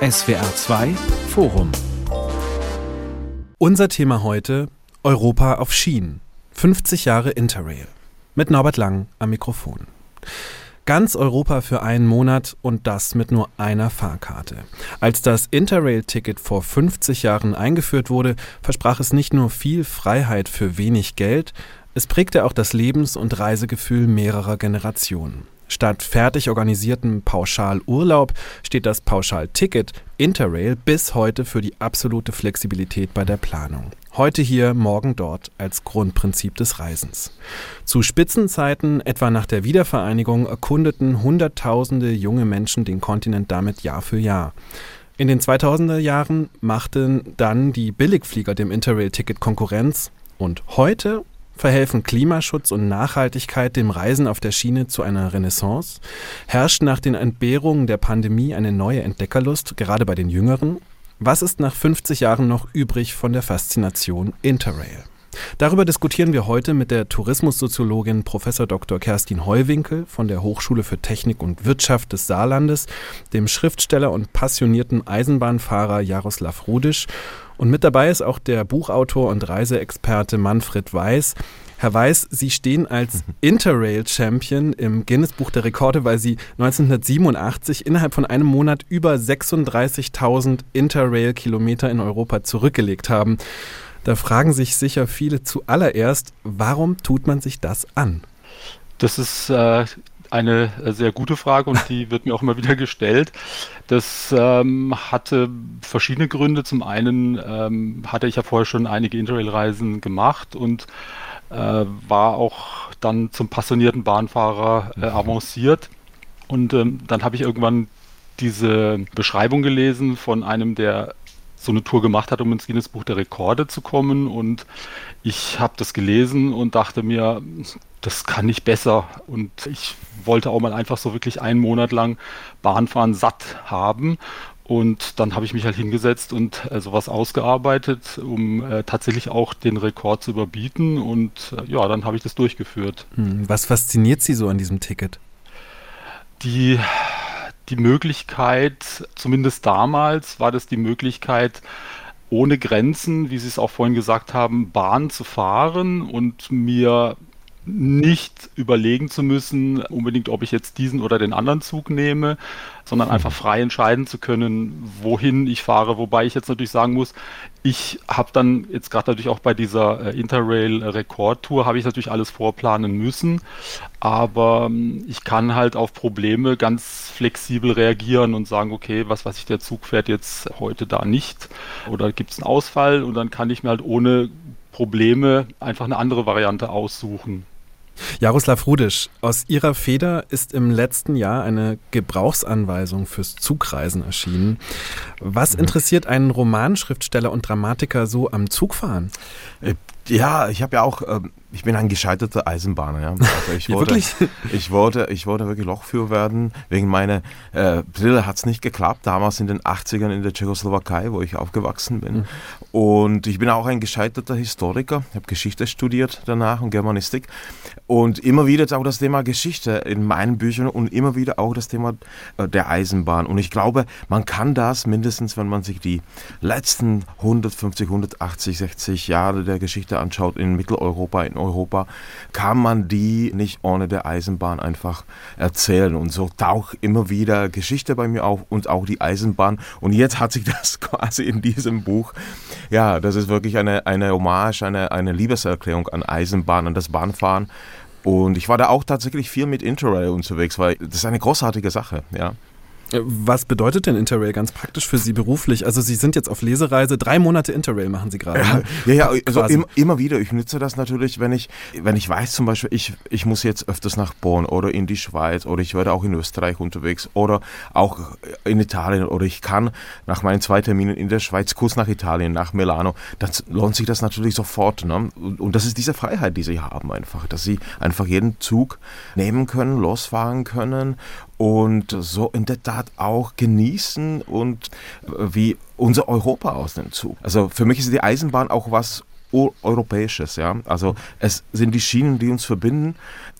SWR 2 Forum. Unser Thema heute Europa auf Schienen. 50 Jahre Interrail. Mit Norbert Lang am Mikrofon. Ganz Europa für einen Monat und das mit nur einer Fahrkarte. Als das Interrail-Ticket vor 50 Jahren eingeführt wurde, versprach es nicht nur viel Freiheit für wenig Geld, es prägte auch das Lebens- und Reisegefühl mehrerer Generationen. Statt fertig organisiertem Pauschalurlaub steht das Pauschalticket Interrail bis heute für die absolute Flexibilität bei der Planung. Heute hier, morgen dort als Grundprinzip des Reisens. Zu Spitzenzeiten, etwa nach der Wiedervereinigung, erkundeten Hunderttausende junge Menschen den Kontinent damit Jahr für Jahr. In den 2000er Jahren machten dann die Billigflieger dem Interrail-Ticket Konkurrenz und heute Verhelfen Klimaschutz und Nachhaltigkeit dem Reisen auf der Schiene zu einer Renaissance? Herrscht nach den Entbehrungen der Pandemie eine neue Entdeckerlust, gerade bei den Jüngeren? Was ist nach 50 Jahren noch übrig von der Faszination Interrail? Darüber diskutieren wir heute mit der Tourismussoziologin Prof. Dr. Kerstin Heuwinkel von der Hochschule für Technik und Wirtschaft des Saarlandes, dem Schriftsteller und passionierten Eisenbahnfahrer Jaroslav Rudisch und mit dabei ist auch der Buchautor und Reiseexperte Manfred Weiß. Herr Weiß, Sie stehen als Interrail-Champion im Guinness-Buch der Rekorde, weil Sie 1987 innerhalb von einem Monat über 36.000 Interrail-Kilometer in Europa zurückgelegt haben. Da fragen sich sicher viele zuallererst, warum tut man sich das an? Das ist äh, eine äh, sehr gute Frage und die wird mir auch immer wieder gestellt. Das ähm, hatte verschiedene Gründe. Zum einen ähm, hatte ich ja vorher schon einige Interrail-Reisen gemacht und äh, war auch dann zum passionierten Bahnfahrer äh, avanciert. Und ähm, dann habe ich irgendwann diese Beschreibung gelesen von einem, der so eine Tour gemacht hat, um ins Guinness Buch der Rekorde zu kommen. Und ich habe das gelesen und dachte mir, das kann nicht besser. Und ich wollte auch mal einfach so wirklich einen Monat lang Bahnfahren satt haben. Und dann habe ich mich halt hingesetzt und äh, sowas ausgearbeitet, um äh, tatsächlich auch den Rekord zu überbieten. Und äh, ja, dann habe ich das durchgeführt. Hm, was fasziniert Sie so an diesem Ticket? Die, die Möglichkeit, zumindest damals war das die Möglichkeit, ohne Grenzen, wie Sie es auch vorhin gesagt haben, Bahn zu fahren und mir nicht überlegen zu müssen, unbedingt, ob ich jetzt diesen oder den anderen Zug nehme, sondern einfach mhm. frei entscheiden zu können, wohin ich fahre. Wobei ich jetzt natürlich sagen muss, ich habe dann jetzt gerade natürlich auch bei dieser äh, Interrail Rekordtour habe ich natürlich alles vorplanen müssen, aber ähm, ich kann halt auf Probleme ganz flexibel reagieren und sagen, okay, was weiß ich, der Zug fährt jetzt heute da nicht oder gibt es einen Ausfall und dann kann ich mir halt ohne Probleme einfach eine andere Variante aussuchen. Jaroslav Rudisch, aus Ihrer Feder ist im letzten Jahr eine Gebrauchsanweisung fürs Zugreisen erschienen. Was mhm. interessiert einen Romanschriftsteller und Dramatiker so am Zugfahren? Ja, ich habe ja auch, äh, ich bin ein gescheiterter Eisenbahner. Ja. Also ich wollte, wirklich? Ich wollte, ich wollte wirklich Lochführer werden. Wegen meiner äh, Brille hat es nicht geklappt. Damals in den 80ern in der Tschechoslowakei, wo ich aufgewachsen bin. Mhm. Und ich bin auch ein gescheiterter Historiker. Ich habe Geschichte studiert danach und Germanistik. Und immer wieder ist auch das Thema Geschichte in meinen Büchern und immer wieder auch das Thema äh, der Eisenbahn. Und ich glaube, man kann das mindestens, wenn man sich die letzten 150, 180, 60 Jahre der Geschichte anschaut in Mitteleuropa, in Europa, kann man die nicht ohne der Eisenbahn einfach erzählen. Und so taucht immer wieder Geschichte bei mir auf und auch die Eisenbahn. Und jetzt hat sich das quasi in diesem Buch, ja, das ist wirklich eine, eine Hommage, eine, eine Liebeserklärung an Eisenbahn, an das Bahnfahren. Und ich war da auch tatsächlich viel mit Interrail unterwegs, weil das ist eine großartige Sache, ja. Was bedeutet denn Interrail ganz praktisch für Sie beruflich? Also Sie sind jetzt auf Lesereise, drei Monate Interrail machen Sie gerade. Ne? Ja, ja, ja also im, immer wieder. Ich nutze das natürlich, wenn ich, wenn ich weiß zum Beispiel, ich, ich muss jetzt öfters nach Bonn oder in die Schweiz oder ich werde auch in Österreich unterwegs oder auch in Italien oder ich kann nach meinen zwei Terminen in der Schweiz kurz nach Italien, nach Milano, dann lohnt sich das natürlich sofort. Ne? Und, und das ist diese Freiheit, die Sie haben einfach, dass Sie einfach jeden Zug nehmen können, losfahren können und so in der Tat auch genießen und äh, wie unser Europa aus dem Zug. Also für mich ist die Eisenbahn auch was Europäisches. Ja? Also es sind die Schienen, die uns verbinden,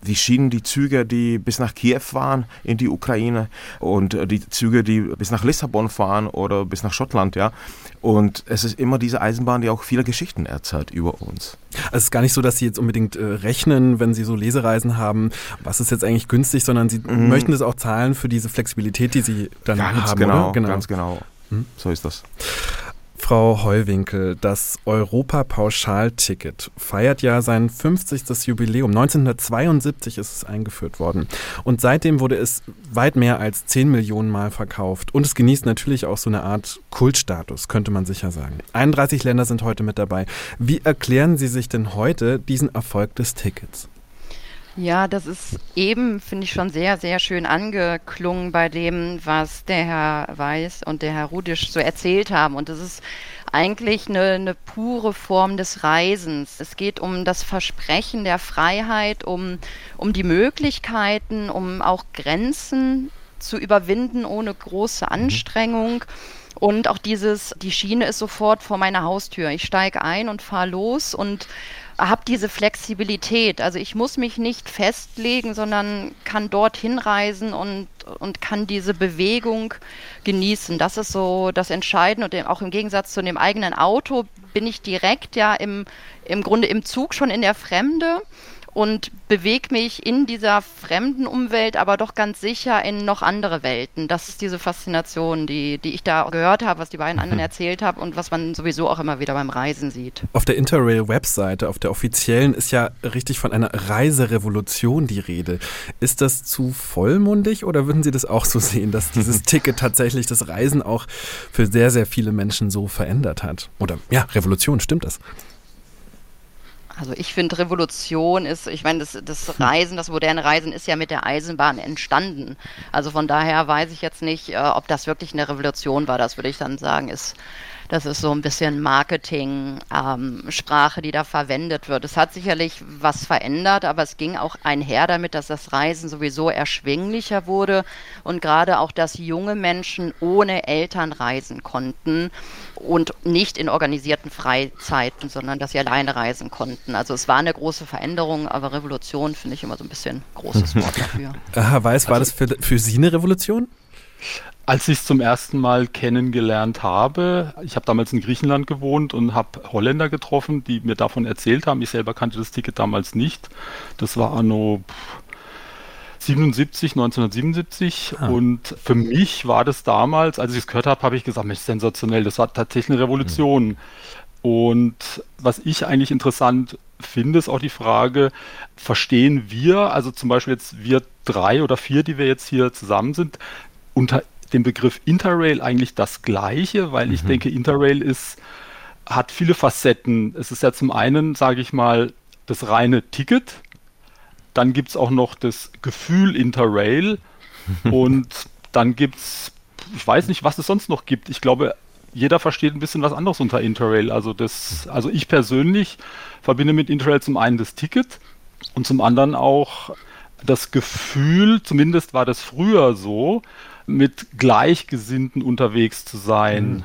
die Schienen, die Züge, die bis nach Kiew fahren in die Ukraine und äh, die Züge, die bis nach Lissabon fahren oder bis nach Schottland. Ja? Und es ist immer diese Eisenbahn, die auch viele Geschichten erzählt über uns. Also es ist gar nicht so, dass Sie jetzt unbedingt äh, rechnen, wenn Sie so Lesereisen haben, was ist jetzt eigentlich günstig, sondern Sie mhm. möchten das auch zahlen für diese Flexibilität, die Sie dann ganz haben. Genau, genau, ganz genau. Hm? So ist das. Frau Heuwinkel, das Europa-Pauschalticket feiert ja sein 50. Jubiläum. 1972 ist es eingeführt worden. Und seitdem wurde es weit mehr als 10 Millionen Mal verkauft. Und es genießt natürlich auch so eine Art Kultstatus, könnte man sicher sagen. 31 Länder sind heute mit dabei. Wie erklären Sie sich denn heute diesen Erfolg des Tickets? Ja, das ist eben, finde ich, schon sehr, sehr schön angeklungen bei dem, was der Herr Weiß und der Herr Rudisch so erzählt haben. Und das ist eigentlich eine, eine pure Form des Reisens. Es geht um das Versprechen der Freiheit, um, um die Möglichkeiten, um auch Grenzen zu überwinden ohne große mhm. Anstrengung. Und auch dieses, die Schiene ist sofort vor meiner Haustür. Ich steige ein und fahre los und habe diese Flexibilität. Also ich muss mich nicht festlegen, sondern kann dorthin reisen und, und kann diese Bewegung genießen. Das ist so das Entscheidende. Und auch im Gegensatz zu dem eigenen Auto bin ich direkt ja im, im Grunde im Zug schon in der Fremde und bewege mich in dieser fremden Umwelt, aber doch ganz sicher in noch andere Welten. Das ist diese Faszination, die, die ich da gehört habe, was die beiden anderen mhm. erzählt haben und was man sowieso auch immer wieder beim Reisen sieht. Auf der Interrail-Webseite, auf der offiziellen, ist ja richtig von einer Reiserevolution die Rede. Ist das zu vollmundig oder würden Sie das auch so sehen, dass dieses Ticket tatsächlich das Reisen auch für sehr, sehr viele Menschen so verändert hat? Oder ja, Revolution, stimmt das? Also ich finde, Revolution ist, ich meine, das, das Reisen, das moderne Reisen ist ja mit der Eisenbahn entstanden. Also von daher weiß ich jetzt nicht, äh, ob das wirklich eine Revolution war. Das würde ich dann sagen, ist das ist so ein bisschen Marketing-Sprache, ähm, die da verwendet wird. Es hat sicherlich was verändert, aber es ging auch einher damit, dass das Reisen sowieso erschwinglicher wurde und gerade auch, dass junge Menschen ohne Eltern reisen konnten und nicht in organisierten Freizeiten, sondern dass sie alleine reisen konnten. Also es war eine große Veränderung, aber Revolution finde ich immer so ein bisschen großes Wort dafür. Herr Weiß, war das für, für Sie eine Revolution? Als ich es zum ersten Mal kennengelernt habe, ich habe damals in Griechenland gewohnt und habe Holländer getroffen, die mir davon erzählt haben. Ich selber kannte das Ticket damals nicht. Das war anno 77, 1977. Ah. Und für mich war das damals, als ich es gehört habe, habe ich gesagt, Mensch, sensationell, das war tatsächlich eine Revolution. Mhm. Und was ich eigentlich interessant finde, ist auch die Frage, verstehen wir, also zum Beispiel jetzt wir drei oder vier, die wir jetzt hier zusammen sind, unter dem Begriff Interrail eigentlich das Gleiche, weil mhm. ich denke, Interrail ist, hat viele Facetten. Es ist ja zum einen, sage ich mal, das reine Ticket. Dann gibt es auch noch das Gefühl Interrail. und dann gibt es, ich weiß nicht, was es sonst noch gibt. Ich glaube, jeder versteht ein bisschen was anderes unter Interrail. Also, das, also ich persönlich verbinde mit Interrail zum einen das Ticket und zum anderen auch das Gefühl, zumindest war das früher so, mit Gleichgesinnten unterwegs zu sein. Mhm.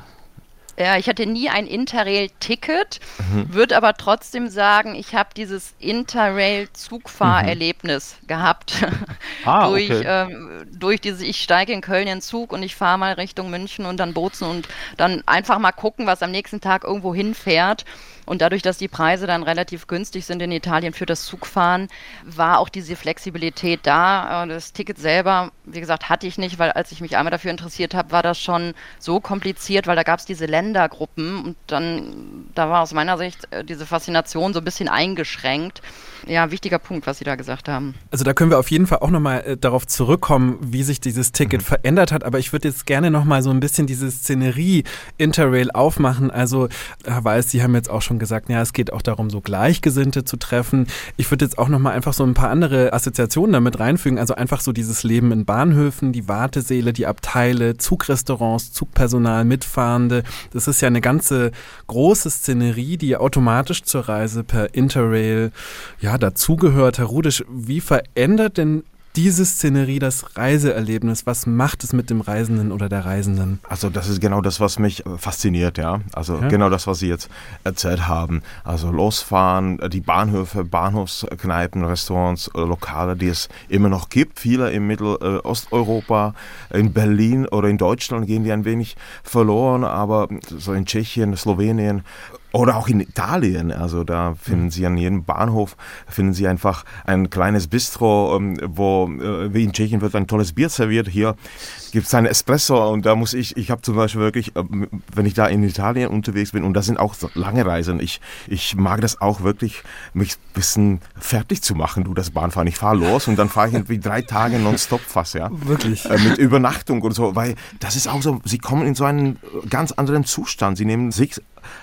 Ja, ich hatte nie ein Interrail-Ticket, mhm. würde aber trotzdem sagen, ich habe dieses Interrail-Zugfahrerlebnis mhm. gehabt. Ah, durch, okay. ähm, durch diese, ich steige in Köln in den Zug und ich fahre mal Richtung München und dann Bozen und dann einfach mal gucken, was am nächsten Tag irgendwo hinfährt. Und dadurch, dass die Preise dann relativ günstig sind in Italien für das Zugfahren, war auch diese Flexibilität da. Äh, das Ticket selber, wie gesagt, hatte ich nicht, weil als ich mich einmal dafür interessiert habe, war das schon so kompliziert, weil da gab es diese Ländergruppen und dann, da war aus meiner Sicht äh, diese Faszination so ein bisschen eingeschränkt. Ja, wichtiger Punkt, was Sie da gesagt haben. Also da können wir auf jeden Fall auch nochmal äh, darauf zurückkommen, wie sich dieses Ticket mhm. verändert hat. Aber ich würde jetzt gerne nochmal so ein bisschen diese Szenerie Interrail aufmachen. Also Herr Weiß, Sie haben jetzt auch schon gesagt, ja, es geht auch darum, so Gleichgesinnte zu treffen. Ich würde jetzt auch nochmal einfach so ein paar andere Assoziationen damit reinfügen. Also einfach so dieses Leben in Bahnhöfen, die Wartesäle, die Abteile, Zugrestaurants, Zugpersonal, Mitfahrende. Das ist ja eine ganze große Szenerie, die automatisch zur Reise per Interrail ja, dazugehört. Herr Rudisch, wie verändert denn diese Szenerie das Reiseerlebnis? Was macht es mit dem Reisenden oder der Reisenden? Also das ist genau das, was mich äh, fasziniert, ja. Also ja. genau das, was Sie jetzt erzählt haben. Also losfahren, äh, die Bahnhöfe, Bahnhofskneipen, Restaurants, äh, Lokale, die es immer noch gibt. Viele in Mittelosteuropa, in Berlin oder in Deutschland gehen die ein wenig verloren, aber so in Tschechien, Slowenien oder auch in Italien, also da finden mhm. Sie an jedem Bahnhof, finden Sie einfach ein kleines Bistro, ähm, wo, äh, wie in Tschechien wird ein tolles Bier serviert. Hier gibt es einen Espresso und da muss ich, ich habe zum Beispiel wirklich, äh, wenn ich da in Italien unterwegs bin und das sind auch lange Reisen, ich, ich mag das auch wirklich, mich ein bisschen fertig zu machen, du das Bahnfahren. Ich fahre los und dann fahre ich irgendwie drei Tage nonstop fast, ja. Wirklich? Äh, mit Übernachtung und so, weil das ist auch so, Sie kommen in so einen ganz anderen Zustand. Sie nehmen sich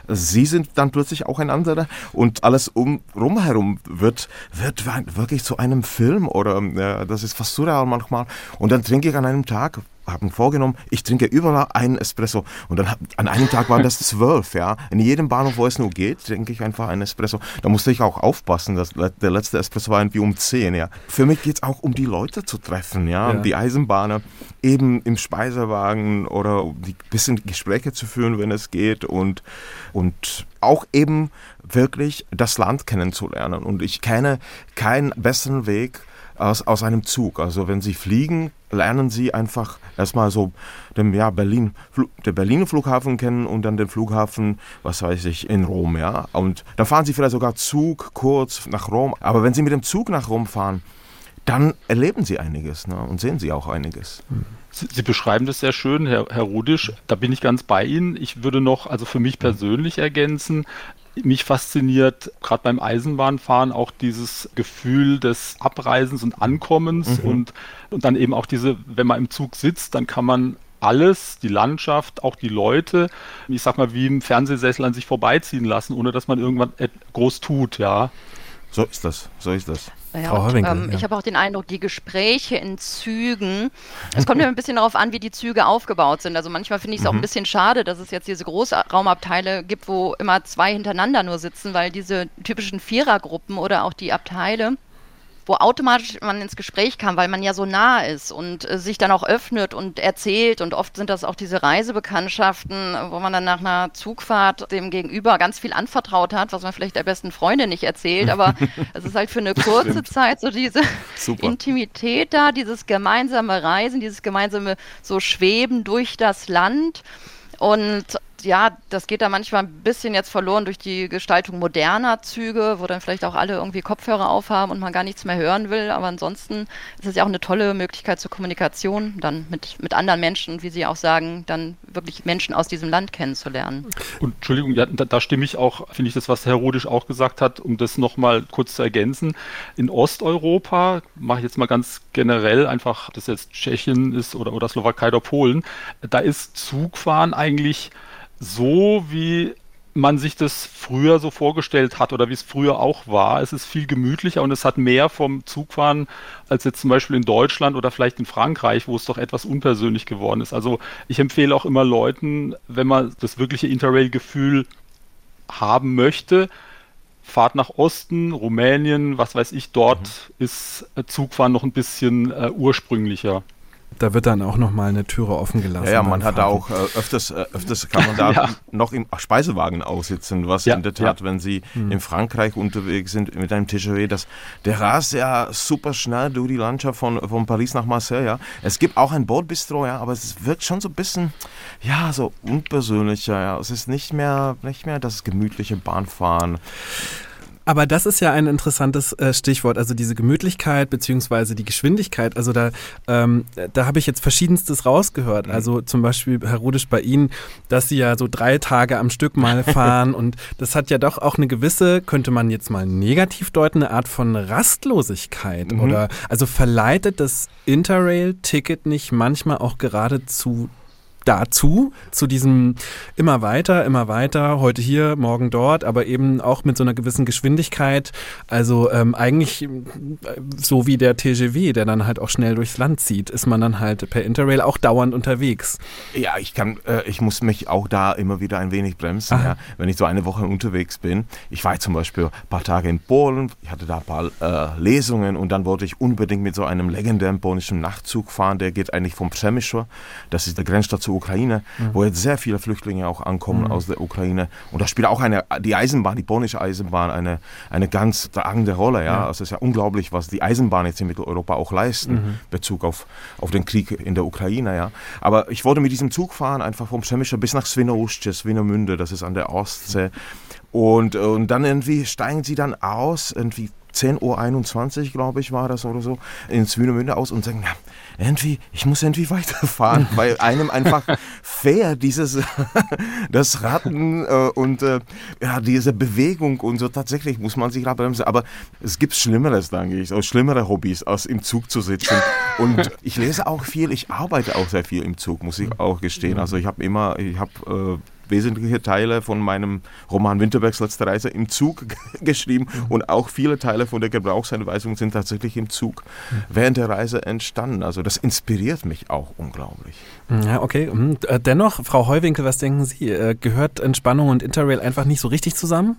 Sie sind dann plötzlich auch ein anderer und alles um rumherum wird, wird wirklich zu einem Film oder äh, das ist fast surreal manchmal. Und dann trinke ich an einem Tag haben vorgenommen, ich trinke überall einen Espresso. Und dann an einem Tag waren das zwölf, ja. In jedem Bahnhof, wo es nur geht, trinke ich einfach einen Espresso. Da musste ich auch aufpassen, dass der letzte Espresso war irgendwie um zehn, ja. Für mich geht es auch um die Leute zu treffen, ja. ja. Die Eisenbahner eben im Speisewagen oder ein bisschen Gespräche zu führen, wenn es geht und, und auch eben wirklich das Land kennenzulernen. Und ich kenne keinen besseren Weg, aus, aus einem Zug. Also wenn Sie fliegen, lernen Sie einfach erstmal so den, ja, Berlin, den Berliner Flughafen kennen und dann den Flughafen, was weiß ich, in Rom. Ja? Und dann fahren Sie vielleicht sogar Zug kurz nach Rom. Aber wenn Sie mit dem Zug nach Rom fahren, dann erleben Sie einiges ne? und sehen Sie auch einiges. Sie beschreiben das sehr schön, Herr, Herr Rudisch. Da bin ich ganz bei Ihnen. Ich würde noch, also für mich persönlich ergänzen, mich fasziniert gerade beim Eisenbahnfahren auch dieses Gefühl des Abreisens und Ankommens mhm. und, und dann eben auch diese, wenn man im Zug sitzt, dann kann man alles, die Landschaft, auch die Leute, ich sag mal, wie im Fernsehsessel an sich vorbeiziehen lassen, ohne dass man irgendwann groß tut, ja. So ist das, so ist das. Ja, und, ähm, ja. Ich habe auch den Eindruck, die Gespräche in Zügen, es kommt mir ein bisschen darauf an, wie die Züge aufgebaut sind. Also manchmal finde ich es mhm. auch ein bisschen schade, dass es jetzt diese Großraumabteile gibt, wo immer zwei hintereinander nur sitzen, weil diese typischen Vierergruppen oder auch die Abteile, wo automatisch man ins Gespräch kam, weil man ja so nah ist und äh, sich dann auch öffnet und erzählt. Und oft sind das auch diese Reisebekanntschaften, wo man dann nach einer Zugfahrt dem Gegenüber ganz viel anvertraut hat, was man vielleicht der besten Freundin nicht erzählt. Aber es ist halt für eine kurze Zeit so diese Super. Intimität da, dieses gemeinsame Reisen, dieses gemeinsame so Schweben durch das Land. Und ja, das geht da manchmal ein bisschen jetzt verloren durch die Gestaltung moderner Züge, wo dann vielleicht auch alle irgendwie Kopfhörer aufhaben und man gar nichts mehr hören will. Aber ansonsten ist es ja auch eine tolle Möglichkeit zur Kommunikation, dann mit, mit anderen Menschen wie Sie auch sagen, dann wirklich Menschen aus diesem Land kennenzulernen. Und Entschuldigung, ja, da, da, stimme ich auch, finde ich das, was Herr Rodisch auch gesagt hat, um das nochmal kurz zu ergänzen. In Osteuropa, mache ich jetzt mal ganz generell, einfach, ob das jetzt Tschechien ist oder, oder Slowakei oder Polen, da ist Zugfahren eigentlich so, wie man sich das früher so vorgestellt hat oder wie es früher auch war. Es ist viel gemütlicher und es hat mehr vom Zugfahren als jetzt zum Beispiel in Deutschland oder vielleicht in Frankreich, wo es doch etwas unpersönlich geworden ist. Also ich empfehle auch immer Leuten, wenn man das wirkliche Interrail-Gefühl haben möchte, fahrt nach Osten, Rumänien, was weiß ich, dort mhm. ist Zugfahren noch ein bisschen äh, ursprünglicher. Da wird dann auch nochmal eine Türe offen gelassen. Ja, ja man hat da auch äh, öfters, äh, öfters kann man da ja. noch im Speisewagen aussitzen, was ja, in der Tat, ja. wenn Sie hm. in Frankreich unterwegs sind mit einem TGV, das, der rast ja super schnell durch die Landschaft von, von Paris nach Marseille. Ja. Es gibt auch ein Bordbistro, ja, aber es wirkt schon so ein bisschen, ja, so unpersönlicher. Ja. Es ist nicht mehr, nicht mehr das gemütliche Bahnfahren. Aber das ist ja ein interessantes äh, Stichwort, also diese Gemütlichkeit beziehungsweise die Geschwindigkeit. Also da, ähm, da habe ich jetzt verschiedenstes rausgehört. Mhm. Also zum Beispiel, Herr Rudisch, bei Ihnen, dass Sie ja so drei Tage am Stück mal fahren und das hat ja doch auch eine gewisse, könnte man jetzt mal negativ deuten, eine Art von Rastlosigkeit. Mhm. Oder also verleitet das Interrail-Ticket nicht manchmal auch geradezu dazu, zu diesem immer weiter, immer weiter, heute hier, morgen dort, aber eben auch mit so einer gewissen Geschwindigkeit. Also ähm, eigentlich äh, so wie der TGV, der dann halt auch schnell durchs Land zieht, ist man dann halt per Interrail auch dauernd unterwegs. Ja, ich kann, äh, ich muss mich auch da immer wieder ein wenig bremsen, ja, wenn ich so eine Woche unterwegs bin. Ich war zum Beispiel ein paar Tage in Polen, ich hatte da ein paar äh, Lesungen und dann wollte ich unbedingt mit so einem legendären polnischen Nachtzug fahren, der geht eigentlich vom Przemysl, das ist der Grenzstadt zur Ukraine, mhm. wo jetzt sehr viele Flüchtlinge auch ankommen mhm. aus der Ukraine. Und da spielt auch eine, die Eisenbahn, die polnische Eisenbahn, eine, eine ganz tragende Rolle. Ja? ja. Es ist ja unglaublich, was die Eisenbahn jetzt in Mitteleuropa auch leisten, mhm. Bezug auf, auf den Krieg in der Ukraine. Ja? Aber ich wollte mit diesem Zug fahren, einfach vom Przemysl bis nach Swinoujście, Swinemünde, das ist an der Ostsee. Und, und dann irgendwie steigen sie dann aus, irgendwie 10.21 Uhr, glaube ich, war das oder so, in Swinemünde aus und sagen, ja, irgendwie, ich muss irgendwie weiterfahren, weil einem einfach fair dieses, das Ratten äh, und äh, ja, diese Bewegung und so, tatsächlich muss man sich da bremsen. Aber es gibt Schlimmeres, denke ich, auch schlimmere Hobbys, als im Zug zu sitzen. Und ich lese auch viel, ich arbeite auch sehr viel im Zug, muss ich auch gestehen. Also ich habe immer, ich habe äh, wesentliche Teile von meinem Roman Winterbergs letzte Reise im Zug geschrieben mhm. und auch viele Teile von der Gebrauchsanweisung sind tatsächlich im Zug mhm. während der Reise entstanden. Also das inspiriert mich auch unglaublich. Ja, okay. Mhm. Äh, dennoch, Frau Heuwinkel, was denken Sie? Äh, gehört Entspannung und Interrail einfach nicht so richtig zusammen?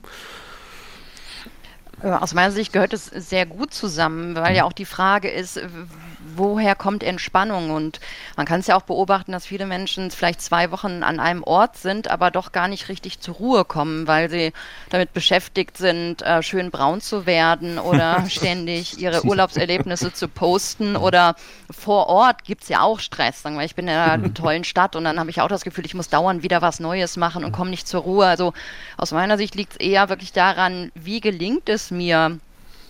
Äh, aus meiner Sicht gehört es sehr gut zusammen, weil ja auch die Frage ist, woher kommt Entspannung? Und man kann es ja auch beobachten, dass viele Menschen vielleicht zwei Wochen an einem Ort sind, aber doch gar nicht richtig zur Ruhe kommen, weil sie damit beschäftigt sind, äh, schön braun zu werden oder ständig ihre Urlaubserlebnisse zu posten oder vor Ort gibt es ja auch Stress. Wir, ich bin in einer tollen Stadt und dann habe ich auch das Gefühl, ich muss dauernd wieder was Neues machen und komme nicht zur Ruhe. Also aus meiner Sicht liegt es eher wirklich daran, wie gelingt es mir,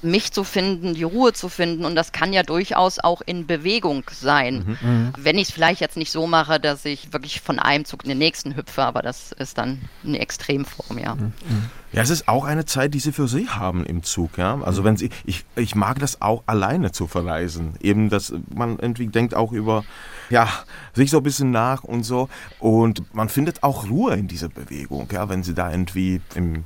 mich zu finden, die Ruhe zu finden. Und das kann ja durchaus auch in Bewegung sein. Mhm. mhm. Wenn ich es vielleicht jetzt nicht so mache, dass ich wirklich von einem Zug in den nächsten hüpfe, aber das ist dann eine Extremform, ja. Mhm. mhm. Ja, es ist auch eine Zeit, die sie für sich haben im Zug, ja. Also wenn sie, ich, ich mag das auch alleine zu verreisen. Eben, dass man irgendwie denkt auch über, ja, sich so ein bisschen nach und so. Und man findet auch Ruhe in dieser Bewegung, ja, wenn sie da irgendwie im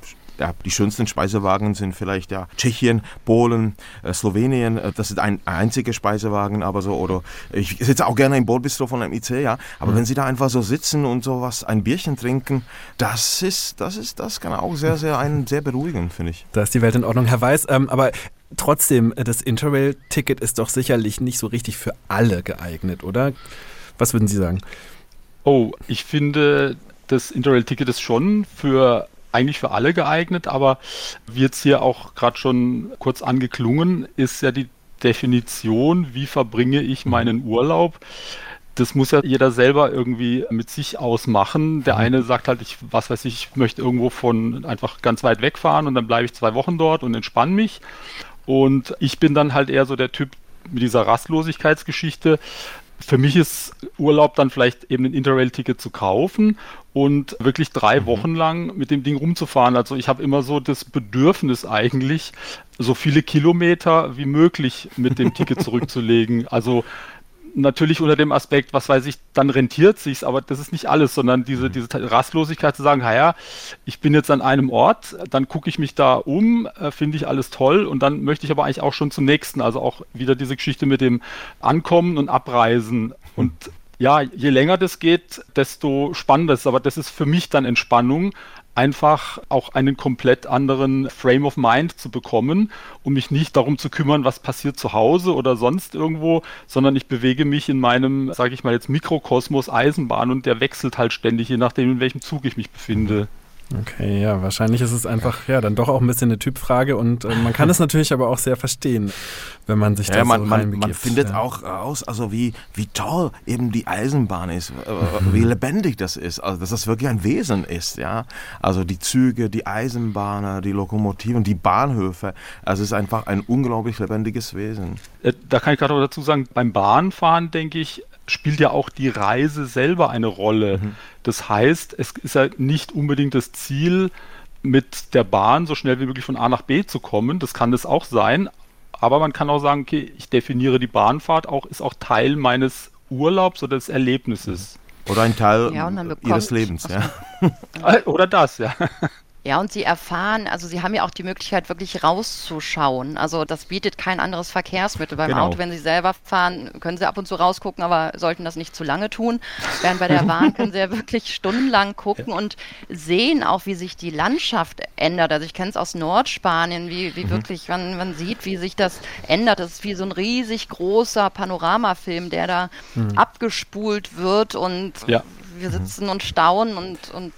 die schönsten Speisewagen sind vielleicht ja Tschechien, Polen, äh, Slowenien. Äh, das ist ein einziger Speisewagen, aber so oder ich sitze auch gerne im Bordbistro von einem IC, ja. Aber mhm. wenn Sie da einfach so sitzen und sowas, ein Bierchen trinken, das ist, das ist, das kann auch sehr, sehr einen sehr beruhigen, finde ich. Da ist die Welt in Ordnung, Herr Weiß. Ähm, aber trotzdem, das Interrail-Ticket ist doch sicherlich nicht so richtig für alle geeignet, oder? Was würden Sie sagen? Oh, ich finde, das Interrail-Ticket ist schon für eigentlich für alle geeignet, aber wie jetzt hier auch gerade schon kurz angeklungen, ist ja die Definition, wie verbringe ich mhm. meinen Urlaub. Das muss ja jeder selber irgendwie mit sich ausmachen. Der mhm. eine sagt halt, ich, was weiß ich, ich möchte irgendwo von einfach ganz weit wegfahren und dann bleibe ich zwei Wochen dort und entspanne mich. Und ich bin dann halt eher so der Typ mit dieser Rastlosigkeitsgeschichte, für mich ist Urlaub dann vielleicht eben ein Interrail-Ticket zu kaufen und wirklich drei mhm. Wochen lang mit dem Ding rumzufahren. Also ich habe immer so das Bedürfnis eigentlich, so viele Kilometer wie möglich mit dem Ticket zurückzulegen. Also natürlich unter dem Aspekt, was weiß ich, dann rentiert sich's, aber das ist nicht alles, sondern diese, diese Rastlosigkeit zu sagen, naja, ich bin jetzt an einem Ort, dann gucke ich mich da um, äh, finde ich alles toll und dann möchte ich aber eigentlich auch schon zum nächsten, also auch wieder diese Geschichte mit dem Ankommen und Abreisen und ja, je länger das geht, desto spannender ist. es. Aber das ist für mich dann Entspannung, einfach auch einen komplett anderen Frame of Mind zu bekommen, um mich nicht darum zu kümmern, was passiert zu Hause oder sonst irgendwo, sondern ich bewege mich in meinem, sage ich mal jetzt, Mikrokosmos Eisenbahn und der wechselt halt ständig, je nachdem, in welchem Zug ich mich befinde. Okay, ja, wahrscheinlich ist es einfach ja dann doch auch ein bisschen eine Typfrage und äh, man kann es natürlich aber auch sehr verstehen, wenn man sich ja, da man, so man, man findet ja. auch aus, also wie wie toll eben die Eisenbahn ist, äh, wie lebendig das ist, also dass das wirklich ein Wesen ist, ja. Also die Züge, die Eisenbahner, die Lokomotiven, die Bahnhöfe, also es ist einfach ein unglaublich lebendiges Wesen. Äh, da kann ich gerade dazu sagen, beim Bahnfahren denke ich, spielt ja auch die Reise selber eine Rolle. Mhm. Das heißt, es ist ja nicht unbedingt das Ziel, mit der Bahn so schnell wie möglich von A nach B zu kommen. Das kann das auch sein. Aber man kann auch sagen, okay, ich definiere die Bahnfahrt auch, ist auch Teil meines Urlaubs oder des Erlebnisses. Oder ein Teil ja, ihres Lebens. Ja. Oder das, ja. Ja, und sie erfahren, also sie haben ja auch die Möglichkeit, wirklich rauszuschauen. Also das bietet kein anderes Verkehrsmittel. Beim genau. Auto, wenn sie selber fahren, können sie ab und zu rausgucken, aber sollten das nicht zu lange tun. Während bei der Bahn können sie ja wirklich stundenlang gucken ja. und sehen auch, wie sich die Landschaft ändert. Also ich kenne es aus Nordspanien, wie, wie mhm. wirklich, man, man sieht, wie sich das ändert. Das ist wie so ein riesig großer Panoramafilm, der da mhm. abgespult wird und ja. wir sitzen mhm. und staunen und, und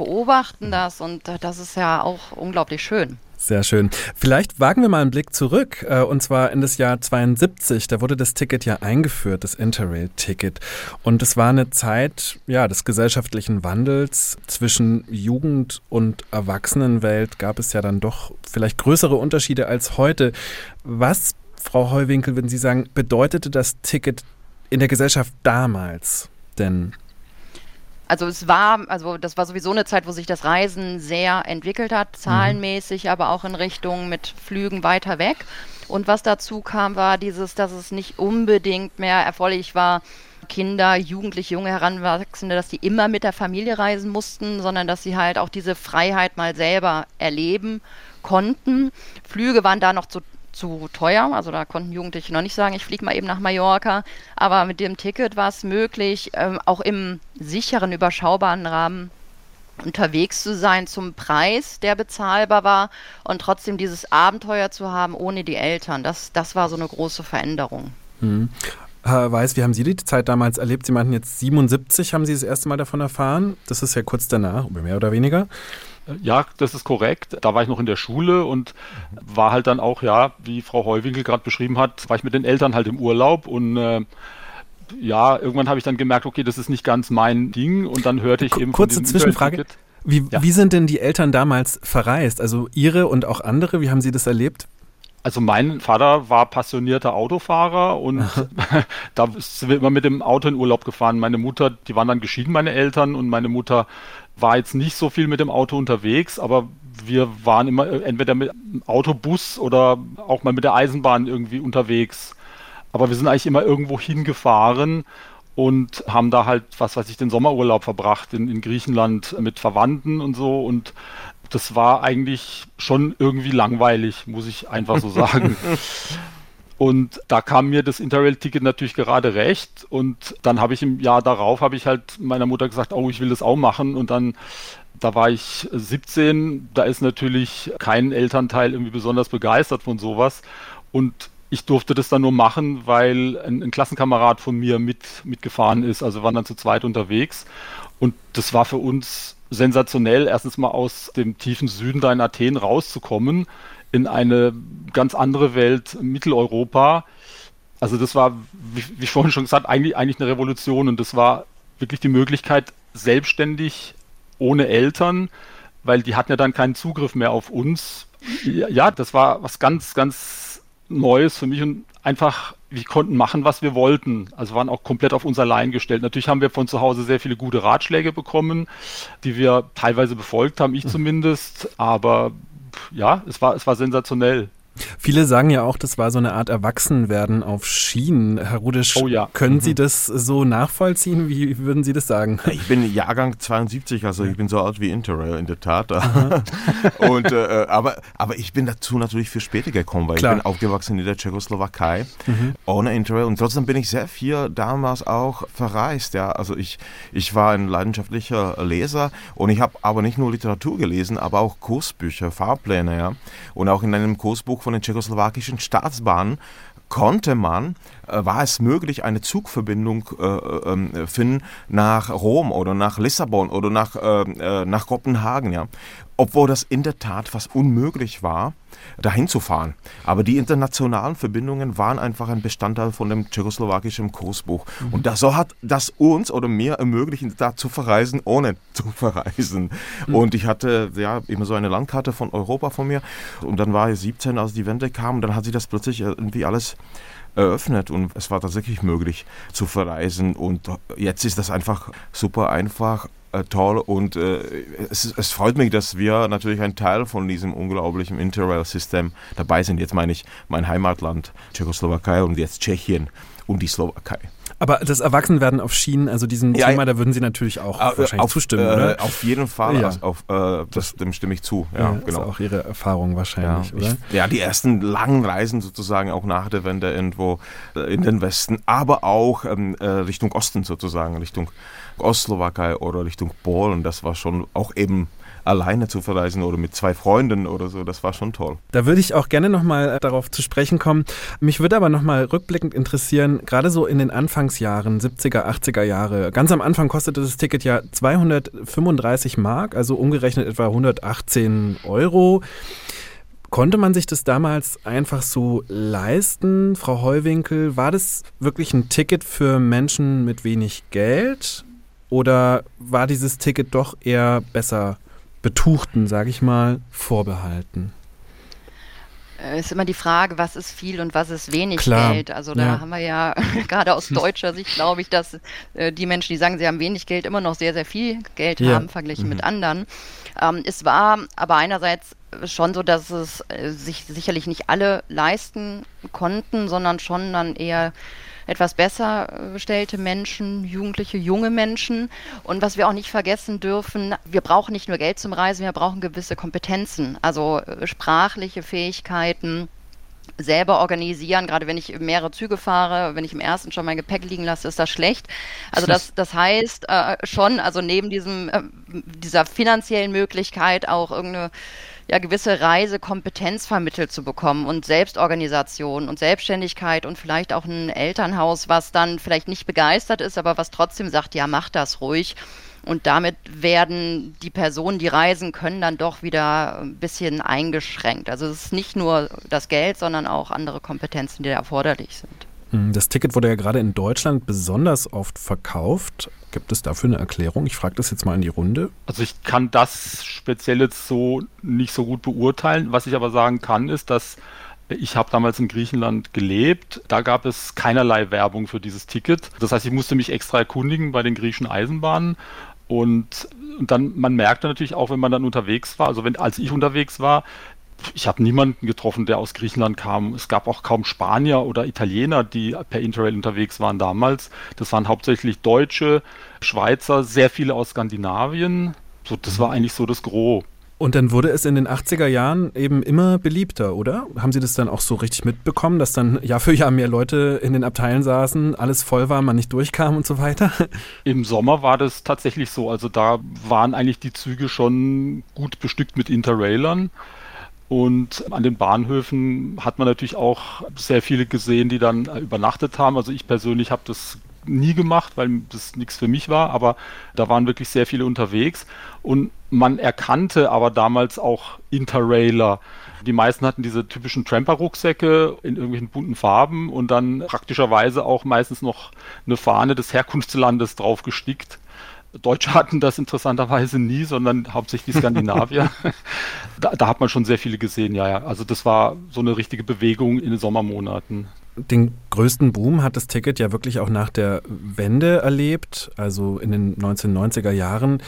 beobachten das und das ist ja auch unglaublich schön. Sehr schön. Vielleicht wagen wir mal einen Blick zurück, äh, und zwar in das Jahr 72. Da wurde das Ticket ja eingeführt, das Interrail-Ticket. Und es war eine Zeit, ja, des gesellschaftlichen Wandels. Zwischen Jugend- und Erwachsenenwelt gab es ja dann doch vielleicht größere Unterschiede als heute. Was, Frau Heuwinkel, würden Sie sagen, bedeutete das Ticket in der Gesellschaft damals denn? Also es war, also das war sowieso eine Zeit, wo sich das Reisen sehr entwickelt hat, zahlenmäßig, mhm. aber auch in Richtung mit Flügen weiter weg. Und was dazu kam, war dieses, dass es nicht unbedingt mehr erforderlich war, Kinder, Jugendliche, junge Heranwachsende, dass die immer mit der Familie reisen mussten, sondern dass sie halt auch diese Freiheit mal selber erleben konnten. Flüge waren da noch zu zu teuer. Also da konnten Jugendliche noch nicht sagen, ich fliege mal eben nach Mallorca. Aber mit dem Ticket war es möglich, ähm, auch im sicheren, überschaubaren Rahmen unterwegs zu sein zum Preis, der bezahlbar war und trotzdem dieses Abenteuer zu haben ohne die Eltern. Das, das war so eine große Veränderung. Mhm. Herr Weiß, wie haben Sie die Zeit damals erlebt? Sie meinten jetzt 77 haben Sie das erste Mal davon erfahren. Das ist ja kurz danach, mehr oder weniger. Ja, das ist korrekt. Da war ich noch in der Schule und war halt dann auch, ja, wie Frau Heuwinkel gerade beschrieben hat, war ich mit den Eltern halt im Urlaub und äh, ja, irgendwann habe ich dann gemerkt, okay, das ist nicht ganz mein Ding und dann hörte ich eben. Kurze Zwischenfrage. Wie, ja. wie sind denn die Eltern damals verreist? Also Ihre und auch andere, wie haben Sie das erlebt? Also mein Vater war passionierter Autofahrer und da sind wir immer mit dem Auto in Urlaub gefahren. Meine Mutter, die waren dann geschieden, meine Eltern, und meine Mutter war jetzt nicht so viel mit dem Auto unterwegs, aber wir waren immer entweder mit dem Autobus oder auch mal mit der Eisenbahn irgendwie unterwegs. Aber wir sind eigentlich immer irgendwo hingefahren und haben da halt, was weiß ich, den Sommerurlaub verbracht in, in Griechenland mit Verwandten und so. Und das war eigentlich schon irgendwie langweilig, muss ich einfach so sagen. Und da kam mir das Interrail-Ticket natürlich gerade recht. Und dann habe ich im Jahr darauf, habe ich halt meiner Mutter gesagt, oh, ich will das auch machen. Und dann, da war ich 17, da ist natürlich kein Elternteil irgendwie besonders begeistert von sowas. Und ich durfte das dann nur machen, weil ein, ein Klassenkamerad von mir mit, mitgefahren ist. Also waren dann zu zweit unterwegs. Und das war für uns sensationell, erstens mal aus dem tiefen Süden da in Athen rauszukommen in eine ganz andere Welt, Mitteleuropa. Also das war, wie, wie vorhin schon gesagt, eigentlich, eigentlich eine Revolution und das war wirklich die Möglichkeit, selbstständig, ohne Eltern, weil die hatten ja dann keinen Zugriff mehr auf uns. Ja, das war was ganz, ganz Neues für mich und einfach, wir konnten machen, was wir wollten. Also waren auch komplett auf uns allein gestellt. Natürlich haben wir von zu Hause sehr viele gute Ratschläge bekommen, die wir teilweise befolgt haben, ich mhm. zumindest. Aber ja, es war, es war sensationell. Viele sagen ja auch, das war so eine Art Erwachsenwerden auf Schienen. Herr Rudisch, oh ja. können mhm. Sie das so nachvollziehen? Wie würden Sie das sagen? Ich bin Jahrgang 72, also ich bin so alt wie Interrail in der Tat. Und, äh, aber, aber ich bin dazu natürlich für später gekommen, weil Klar. ich bin aufgewachsen in der Tschechoslowakei mhm. ohne Interrail und trotzdem bin ich sehr viel damals auch verreist. Ja. Also ich, ich war ein leidenschaftlicher Leser und ich habe aber nicht nur Literatur gelesen, aber auch Kursbücher, Fahrpläne. Ja. Und auch in einem Kursbuch von von den tschechoslowakischen Staatsbahnen konnte man, war es möglich, eine Zugverbindung äh, äh, finden nach Rom oder nach Lissabon oder nach, äh, äh, nach Kopenhagen, ja. Obwohl das in der Tat fast unmöglich war, dahin zu fahren. Aber die internationalen Verbindungen waren einfach ein Bestandteil von dem tschechoslowakischen Kursbuch. Mhm. Und das, so hat das uns oder mir ermöglicht, da zu verreisen, ohne zu verreisen. Mhm. Und ich hatte ja immer so eine Landkarte von Europa von mir. Und dann war ich 17, als die Wende kam. Und dann hat sich das plötzlich irgendwie alles eröffnet und es war tatsächlich möglich zu verreisen und jetzt ist das einfach super einfach. Äh, toll und äh, es, es, freut mich, dass wir natürlich ein Teil von diesem unglaublichen Interrail-System dabei sind. Jetzt meine ich mein Heimatland Tschechoslowakei und jetzt Tschechien und die Slowakei. Aber das Erwachsenwerden auf Schienen, also diesem ja, Thema, da würden Sie natürlich auch äh, wahrscheinlich auf, zustimmen, äh, oder? Auf jeden Fall, ja. also auf, äh, das, dem stimme ich zu. Ja, ja genau. ist auch Ihre Erfahrung wahrscheinlich, ja, oder? Ich, ja, die ersten langen Reisen sozusagen auch nach der Wende irgendwo äh, in den Westen, aber auch ähm, äh, Richtung Osten sozusagen, Richtung Ostslowakei oder Richtung Polen. Das war schon auch eben alleine zu verreisen oder mit zwei Freunden oder so, das war schon toll. Da würde ich auch gerne nochmal äh, darauf zu sprechen kommen. Mich würde aber nochmal rückblickend interessieren, gerade so in den Anfangsjahren, 70er, 80er Jahre, ganz am Anfang kostete das Ticket ja 235 Mark, also umgerechnet etwa 118 Euro. Konnte man sich das damals einfach so leisten, Frau Heuwinkel? War das wirklich ein Ticket für Menschen mit wenig Geld? Oder war dieses Ticket doch eher besser Betuchten, sage ich mal, vorbehalten? Äh, ist immer die Frage, was ist viel und was ist wenig Klar. Geld. Also da ja. haben wir ja gerade aus deutscher Sicht, glaube ich, dass äh, die Menschen, die sagen, sie haben wenig Geld, immer noch sehr, sehr viel Geld ja. haben, verglichen mhm. mit anderen. Ähm, es war aber einerseits schon so, dass es äh, sich sicherlich nicht alle leisten konnten, sondern schon dann eher etwas besser gestellte Menschen, Jugendliche, junge Menschen. Und was wir auch nicht vergessen dürfen, wir brauchen nicht nur Geld zum Reisen, wir brauchen gewisse Kompetenzen, also äh, sprachliche Fähigkeiten, selber organisieren, gerade wenn ich mehrere Züge fahre, wenn ich im ersten schon mein Gepäck liegen lasse, ist das schlecht. Also das, das heißt äh, schon, also neben diesem, äh, dieser finanziellen Möglichkeit auch irgendeine ja, gewisse Reisekompetenz vermittelt zu bekommen und Selbstorganisation und Selbstständigkeit und vielleicht auch ein Elternhaus, was dann vielleicht nicht begeistert ist, aber was trotzdem sagt, ja, mach das ruhig. Und damit werden die Personen, die reisen können, dann doch wieder ein bisschen eingeschränkt. Also es ist nicht nur das Geld, sondern auch andere Kompetenzen, die da erforderlich sind. Hm, das Ticket wurde ja gerade in Deutschland besonders oft verkauft. Gibt es dafür eine Erklärung? Ich frage das jetzt mal in die Runde. Also ich kann das speziell jetzt so nicht so gut beurteilen. Was ich aber sagen kann, ist, dass ich habe damals in Griechenland gelebt. Da gab es keinerlei Werbung für dieses Ticket. Das heißt, ich musste mich extra erkundigen bei den griechischen Eisenbahnen. Und, und dann, man merkte natürlich auch, wenn man dann unterwegs war, also wenn, als ich unterwegs war, ich habe niemanden getroffen, der aus Griechenland kam. Es gab auch kaum Spanier oder Italiener, die per Interrail unterwegs waren damals. Das waren hauptsächlich Deutsche, Schweizer, sehr viele aus Skandinavien. So, das war eigentlich so das Gros. Und dann wurde es in den 80er Jahren eben immer beliebter, oder? Haben Sie das dann auch so richtig mitbekommen, dass dann Jahr für Jahr mehr Leute in den Abteilen saßen, alles voll war, man nicht durchkam und so weiter? Im Sommer war das tatsächlich so. Also da waren eigentlich die Züge schon gut bestückt mit Interrailern. Und an den Bahnhöfen hat man natürlich auch sehr viele gesehen, die dann übernachtet haben. Also ich persönlich habe das nie gemacht, weil das nichts für mich war, aber da waren wirklich sehr viele unterwegs und man erkannte aber damals auch Interrailer. Die meisten hatten diese typischen Tramper-Rucksäcke in irgendwelchen bunten Farben und dann praktischerweise auch meistens noch eine Fahne des Herkunftslandes drauf gestickt. Deutsche hatten das interessanterweise nie, sondern hauptsächlich die Skandinavier. da, da, hat man schon sehr viele gesehen, ja, ja. Also das war so eine richtige Bewegung in den Sommermonaten. Den größten Boom hat das Ticket ja wirklich auch nach der Wende erlebt, also in den 1990er Jahren.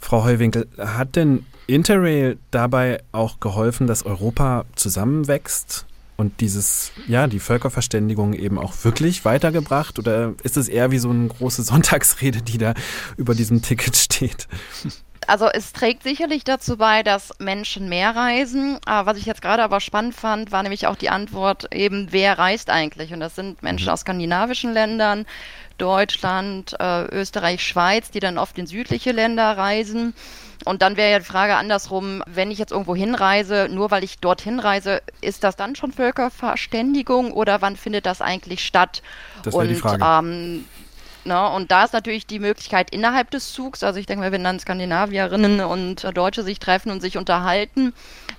Frau Heuwinkel, hat denn Interrail dabei auch geholfen, dass Europa zusammenwächst? Und dieses, ja, die Völkerverständigung eben auch wirklich weitergebracht? Oder ist es eher wie so eine große Sonntagsrede, die da über diesem Ticket steht? Also es trägt sicherlich dazu bei, dass Menschen mehr reisen. Aber was ich jetzt gerade aber spannend fand, war nämlich auch die Antwort eben, wer reist eigentlich? Und das sind Menschen mhm. aus skandinavischen Ländern, Deutschland, äh, Österreich, Schweiz, die dann oft in südliche Länder reisen. Und dann wäre ja die Frage andersrum, wenn ich jetzt irgendwo hinreise, nur weil ich dorthin reise, ist das dann schon Völkerverständigung oder wann findet das eigentlich statt? Das wäre die Frage. Ähm, na, und da ist natürlich die Möglichkeit innerhalb des Zugs, also ich denke mal, wenn dann Skandinavierinnen und Deutsche sich treffen und sich unterhalten,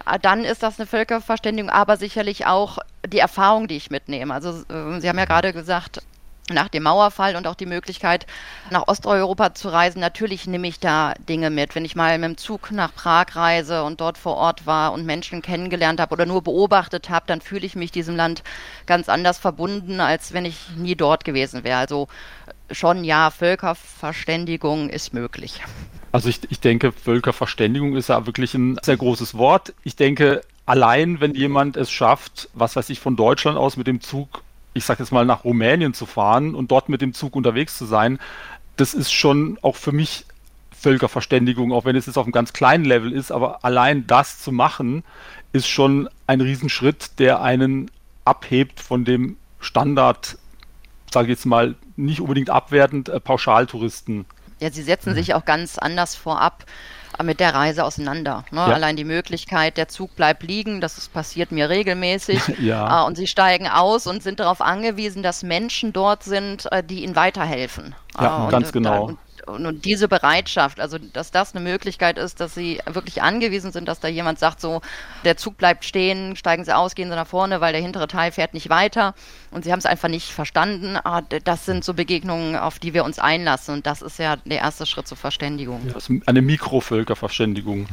äh, dann ist das eine Völkerverständigung, aber sicherlich auch die Erfahrung, die ich mitnehme. Also äh, Sie haben ja gerade gesagt, nach dem Mauerfall und auch die Möglichkeit, nach Osteuropa zu reisen. Natürlich nehme ich da Dinge mit. Wenn ich mal mit dem Zug nach Prag reise und dort vor Ort war und Menschen kennengelernt habe oder nur beobachtet habe, dann fühle ich mich diesem Land ganz anders verbunden, als wenn ich nie dort gewesen wäre. Also schon ja, Völkerverständigung ist möglich. Also ich, ich denke, Völkerverständigung ist ja wirklich ein sehr großes Wort. Ich denke, allein wenn jemand es schafft, was weiß ich, von Deutschland aus mit dem Zug ich sage jetzt mal, nach Rumänien zu fahren und dort mit dem Zug unterwegs zu sein, das ist schon auch für mich Völkerverständigung, auch wenn es jetzt auf einem ganz kleinen Level ist, aber allein das zu machen, ist schon ein Riesenschritt, der einen abhebt von dem Standard, sage ich jetzt mal, nicht unbedingt abwertend, äh, Pauschaltouristen. Ja, sie setzen mhm. sich auch ganz anders vorab mit der Reise auseinander. Ne? Ja. Allein die Möglichkeit, der Zug bleibt liegen, das ist, passiert mir regelmäßig. ja. äh, und sie steigen aus und sind darauf angewiesen, dass Menschen dort sind, äh, die ihnen weiterhelfen. Ja, äh, ganz genau. Und, und diese Bereitschaft, also dass das eine Möglichkeit ist, dass sie wirklich angewiesen sind, dass da jemand sagt, so, der Zug bleibt stehen, steigen Sie aus, gehen Sie nach vorne, weil der hintere Teil fährt nicht weiter und sie haben es einfach nicht verstanden. Ah, das sind so Begegnungen, auf die wir uns einlassen und das ist ja der erste Schritt zur Verständigung. Ja, eine Mikrovölkerverständigung.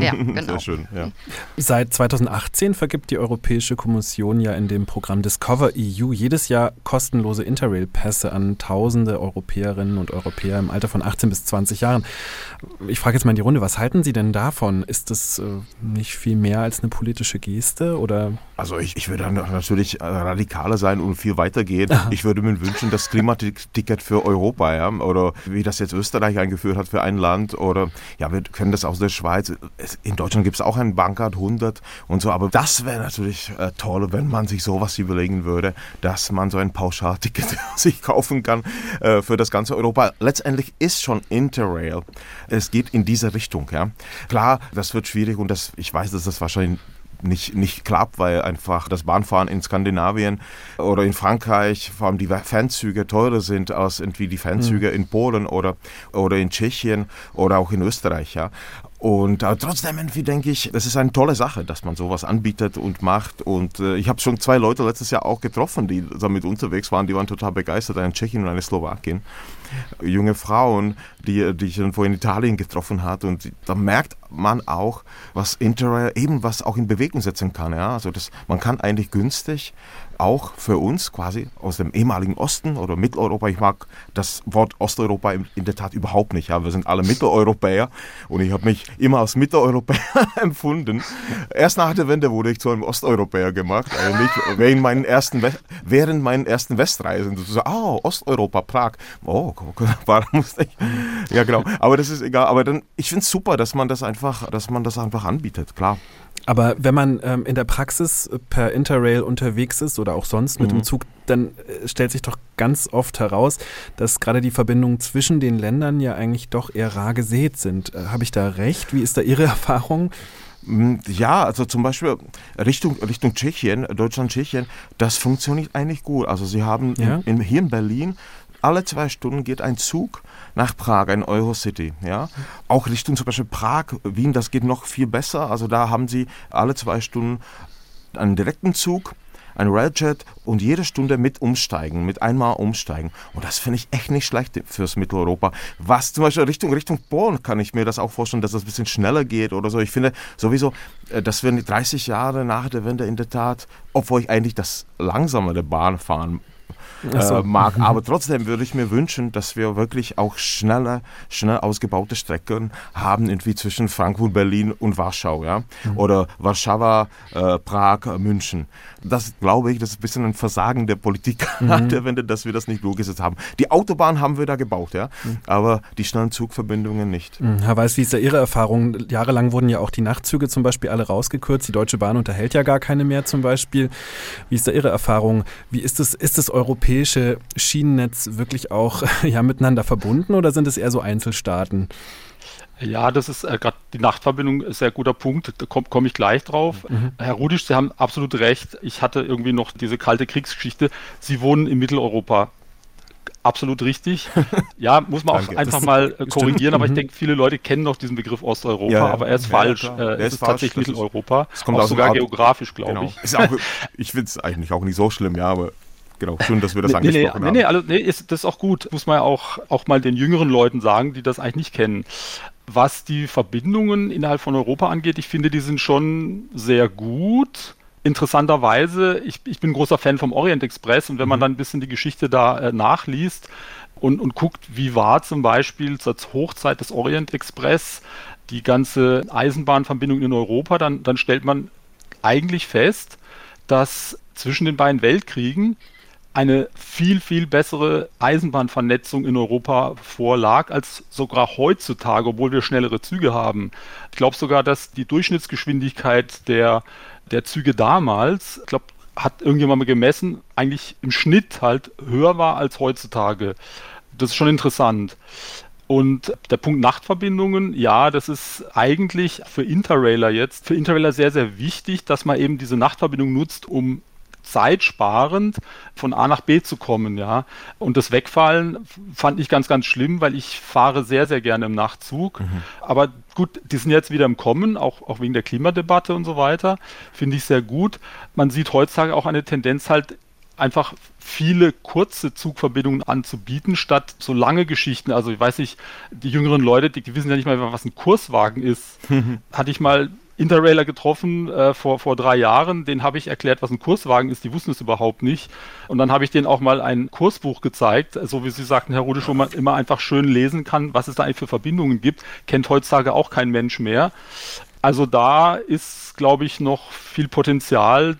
ja, genau. Sehr schön, ja. Seit 2018 vergibt die Europäische Kommission ja in dem Programm Discover EU jedes Jahr kostenlose Interrail-Pässe an tausende Europäerinnen und Europäer im Alter von 18 bis 20 Jahren. Ich frage jetzt mal in die Runde, was halten Sie denn davon? Ist das äh, nicht viel mehr als eine politische Geste oder? Also ich, ich würde natürlich äh, radikaler sein und viel weiter gehen. Ich würde mir wünschen, das Klimaticket für Europa, ja, oder wie das jetzt Österreich eingeführt hat für ein Land, oder ja, wir kennen das aus der Schweiz. In Deutschland gibt es auch ein Bankart 100 und so, aber das wäre natürlich äh, toll, wenn man sich sowas überlegen würde, dass man so ein Pauschalticket sich kaufen kann äh, für das ganze Europa. Letztendlich ist schon Interrail. Es geht in diese Richtung. Ja. Klar, das wird schwierig und das, ich weiß, dass das wahrscheinlich nicht, nicht klappt, weil einfach das Bahnfahren in Skandinavien oder in Frankreich, vor allem die Fernzüge teurer sind als irgendwie die Fernzüge mhm. in Polen oder, oder in Tschechien oder auch in Österreich. Ja. Und äh, trotzdem irgendwie denke ich, das ist eine tolle Sache, dass man sowas anbietet und macht. Und äh, ich habe schon zwei Leute letztes Jahr auch getroffen, die damit unterwegs waren. Die waren total begeistert, eine Tschechin und eine Slowakin. Junge Frauen, die, die ich dann vorhin in Italien getroffen hat. Und da merkt man auch, was Interrail eben was auch in Bewegung setzen kann. Ja? Also das, man kann eigentlich günstig auch für uns quasi aus dem ehemaligen Osten oder Mitteleuropa. Ich mag das Wort Osteuropa in, der Tat überhaupt nicht. Ja. Wir sind alle Mitteleuropäer und ich habe mich immer als Mitteleuropäer empfunden. Erst nach der Wende wurde ich zu einem Osteuropäer gemacht, eigentlich während meinen ersten, während meinen ersten Westreisen. So, oh, Osteuropa, Prag. Oh, warum musste ich? Ja, genau. Aber das ist egal. Aber dann, ich finde es super, dass man das einfach, dass man das einfach anbietet. Klar. Aber wenn man ähm, in der Praxis per Interrail unterwegs ist oder auch sonst mit mhm. dem Zug, dann äh, stellt sich doch ganz oft heraus, dass gerade die Verbindungen zwischen den Ländern ja eigentlich doch eher rar gesät sind. Äh, Habe ich da recht? Wie ist da Ihre Erfahrung? Mm, ja, also zum Beispiel Richtung, Richtung Tschechien, Deutschland, Tschechien, das funktioniert eigentlich gut. Also sie haben ja? in, hier in Berlin alle zwei Stunden geht ein Zug nach Prag, ein Eurocity. Ja? Auch Richtung zum Beispiel Prag, Wien, das geht noch viel besser. Also da haben sie alle zwei Stunden einen direkten Zug ein Railjet und jede Stunde mit umsteigen, mit einmal umsteigen. Und das finde ich echt nicht schlecht fürs Mitteleuropa. Was zum Beispiel Richtung, Richtung Polen kann ich mir das auch vorstellen, dass das ein bisschen schneller geht oder so. Ich finde sowieso, äh, dass wir 30 Jahre nach der Wende in der Tat, obwohl ich eigentlich das langsamere Bahnfahren so. äh, mag. Mhm. Aber trotzdem würde ich mir wünschen, dass wir wirklich auch schneller, schnell ausgebaute Strecken haben, irgendwie zwischen Frankfurt, Berlin und Warschau, ja, mhm. oder Warschau, äh, Prag, München. Das glaube ich, das ist ein bisschen ein Versagen der Politik mhm. der Wende, dass wir das nicht durchgesetzt haben. Die Autobahn haben wir da gebaut, ja, mhm. aber die schnellen Zugverbindungen nicht. Mhm. Herr Weiß, wie ist da Ihre Erfahrung? Jahrelang wurden ja auch die Nachtzüge zum Beispiel alle rausgekürzt. Die Deutsche Bahn unterhält ja gar keine mehr zum Beispiel. Wie ist da Ihre Erfahrung? Wie ist es, ist das europäische Schienennetz wirklich auch ja, miteinander verbunden oder sind es eher so Einzelstaaten? Ja, das ist äh, gerade die Nachtverbindung ein sehr guter Punkt. Da komme komm ich gleich drauf. Mhm. Herr Rudisch, Sie haben absolut recht. Ich hatte irgendwie noch diese kalte Kriegsgeschichte. Sie wohnen in Mitteleuropa. Absolut richtig. Ja, muss man auch einfach das mal äh, korrigieren, aber ich mhm. denke, viele Leute kennen noch diesen Begriff Osteuropa, ja, aber er ist ja, falsch. Ja, äh, es ist, falsch, tatsächlich Mitteleuropa. Es kommt auch sogar geografisch, glaube genau. ich. Auch, ich finde es eigentlich auch nicht so schlimm, ja, aber genau, schön, dass wir das nee, angesprochen nee, haben. Nee, nee, also, nee, ist, das ist auch gut. Muss man ja auch, auch mal den jüngeren Leuten sagen, die das eigentlich nicht kennen. Was die Verbindungen innerhalb von Europa angeht, ich finde, die sind schon sehr gut. Interessanterweise, ich, ich bin großer Fan vom Orient Express und wenn man mhm. dann ein bisschen die Geschichte da äh, nachliest und, und guckt, wie war zum Beispiel zur Hochzeit des Orient Express die ganze Eisenbahnverbindung in Europa, dann, dann stellt man eigentlich fest, dass zwischen den beiden Weltkriegen eine viel, viel bessere Eisenbahnvernetzung in Europa vorlag, als sogar heutzutage, obwohl wir schnellere Züge haben. Ich glaube sogar, dass die Durchschnittsgeschwindigkeit der, der Züge damals, ich glaube, hat irgendjemand mal gemessen, eigentlich im Schnitt halt höher war als heutzutage. Das ist schon interessant. Und der Punkt Nachtverbindungen, ja, das ist eigentlich für Interrailer jetzt, für Interrailer sehr, sehr wichtig, dass man eben diese Nachtverbindung nutzt, um zeitsparend von A nach B zu kommen, ja. Und das Wegfallen fand ich ganz, ganz schlimm, weil ich fahre sehr, sehr gerne im Nachtzug. Mhm. Aber gut, die sind jetzt wieder im Kommen, auch, auch wegen der Klimadebatte und so weiter. Finde ich sehr gut. Man sieht heutzutage auch eine Tendenz halt einfach viele kurze Zugverbindungen anzubieten, statt so lange Geschichten. Also ich weiß nicht, die jüngeren Leute, die, die wissen ja nicht mal, was ein Kurswagen ist. Hatte ich mal Interrailer getroffen äh, vor, vor drei Jahren, den habe ich erklärt, was ein Kurswagen ist, die wussten es überhaupt nicht. Und dann habe ich denen auch mal ein Kursbuch gezeigt, so wie Sie sagten, Herr Rudisch, wo man immer einfach schön lesen kann, was es da eigentlich für Verbindungen gibt. Kennt heutzutage auch kein Mensch mehr. Also da ist, glaube ich, noch viel Potenzial,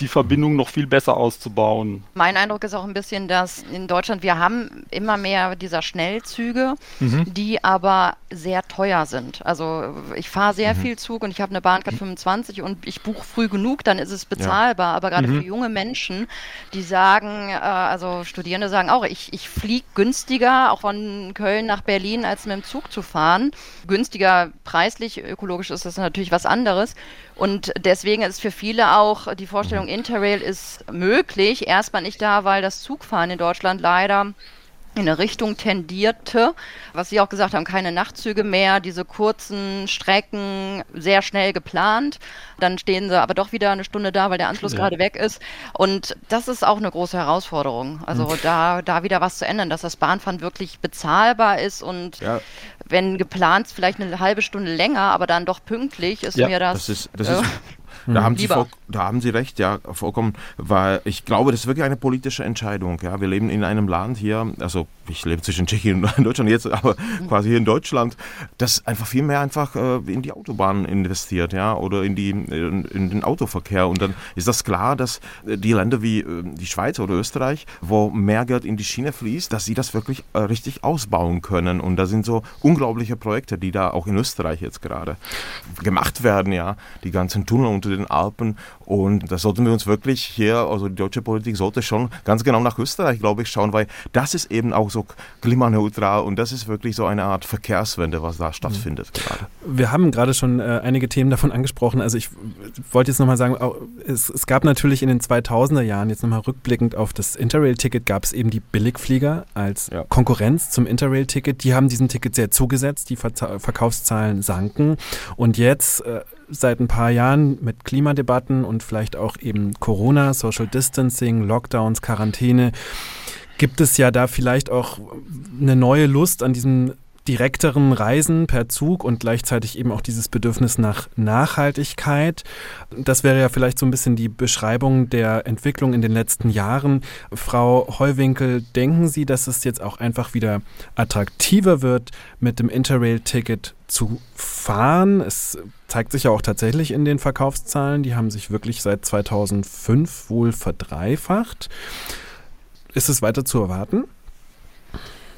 die Verbindung noch viel besser auszubauen. Mein Eindruck ist auch ein bisschen, dass in Deutschland wir haben immer mehr dieser Schnellzüge, mhm. die aber sehr teuer sind. Also ich fahre sehr mhm. viel Zug und ich habe eine Bahncard 25 und ich buche früh genug, dann ist es bezahlbar. Ja. Aber gerade mhm. für junge Menschen, die sagen, äh, also Studierende sagen auch, ich, ich fliege günstiger, auch von Köln nach Berlin, als mit dem Zug zu fahren. Günstiger preislich, ökologisch ist das natürlich was anderes. Und deswegen ist für viele auch die Vorstellung, Interrail ist möglich. Erstmal nicht da, weil das Zugfahren in Deutschland leider in eine Richtung tendierte, was Sie auch gesagt haben, keine Nachtzüge mehr, diese kurzen Strecken sehr schnell geplant. Dann stehen sie aber doch wieder eine Stunde da, weil der Anschluss ja. gerade weg ist. Und das ist auch eine große Herausforderung. Also mhm. da, da wieder was zu ändern, dass das Bahnfahren wirklich bezahlbar ist und ja. wenn geplant vielleicht eine halbe Stunde länger, aber dann doch pünktlich, ist ja, mir das. Das ist, das äh, ist da, haben Sie da haben Sie recht, ja, vollkommen, weil ich glaube, das ist wirklich eine politische Entscheidung. Ja. Wir leben in einem Land hier, also ich lebe zwischen Tschechien und Deutschland jetzt, aber mhm. quasi hier in Deutschland, das einfach viel mehr einfach äh, in die Autobahnen investiert, ja, oder in, die, in, in, den Autoverkehr. Und dann ist das klar, dass die Länder wie äh, die Schweiz oder Österreich, wo mehr Geld in die Schiene fließt, dass sie das wirklich äh, richtig ausbauen können. Und da sind so unglaubliche Projekte, die da auch in Österreich jetzt gerade gemacht werden, ja, die ganzen Tunnel unter den Alpen. Und da sollten wir uns wirklich hier, also die deutsche Politik sollte schon ganz genau nach Österreich, glaube ich, schauen, weil das ist eben auch so klimaneutral und das ist wirklich so eine Art Verkehrswende, was da stattfindet mhm. gerade. Wir haben gerade schon äh, einige Themen davon angesprochen. Also ich wollte jetzt nochmal sagen, es, es, gab natürlich in den 2000er Jahren, jetzt nochmal rückblickend auf das Interrail-Ticket, gab es eben die Billigflieger als ja. Konkurrenz zum Interrail-Ticket. Die haben diesem Ticket sehr zugesetzt, die Ver Verkaufszahlen sanken. Und jetzt äh, seit ein paar Jahren mit Klimadebatten und vielleicht auch eben Corona, Social Distancing, Lockdowns, Quarantäne, gibt es ja da vielleicht auch eine neue Lust an diesem direkteren Reisen per Zug und gleichzeitig eben auch dieses Bedürfnis nach Nachhaltigkeit. Das wäre ja vielleicht so ein bisschen die Beschreibung der Entwicklung in den letzten Jahren. Frau Heuwinkel, denken Sie, dass es jetzt auch einfach wieder attraktiver wird, mit dem Interrail-Ticket zu fahren? Es zeigt sich ja auch tatsächlich in den Verkaufszahlen. Die haben sich wirklich seit 2005 wohl verdreifacht. Ist es weiter zu erwarten?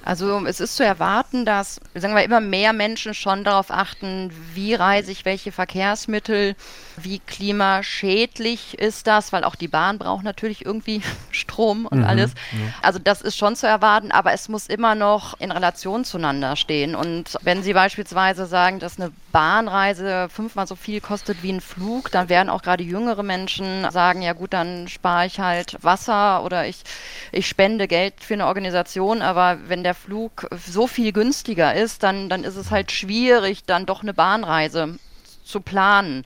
Also es ist zu erwarten, dass, sagen wir, immer mehr Menschen schon darauf achten, wie reise ich welche Verkehrsmittel, wie klimaschädlich ist das, weil auch die Bahn braucht natürlich irgendwie Strom und mhm, alles. Ja. Also das ist schon zu erwarten, aber es muss immer noch in Relation zueinander stehen. Und wenn Sie beispielsweise sagen, dass eine Bahnreise fünfmal so viel kostet wie ein Flug, dann werden auch gerade jüngere Menschen sagen, ja gut, dann spare ich halt Wasser oder ich, ich spende Geld für eine Organisation, aber wenn der Flug so viel günstiger ist, dann, dann ist es halt schwierig, dann doch eine Bahnreise zu planen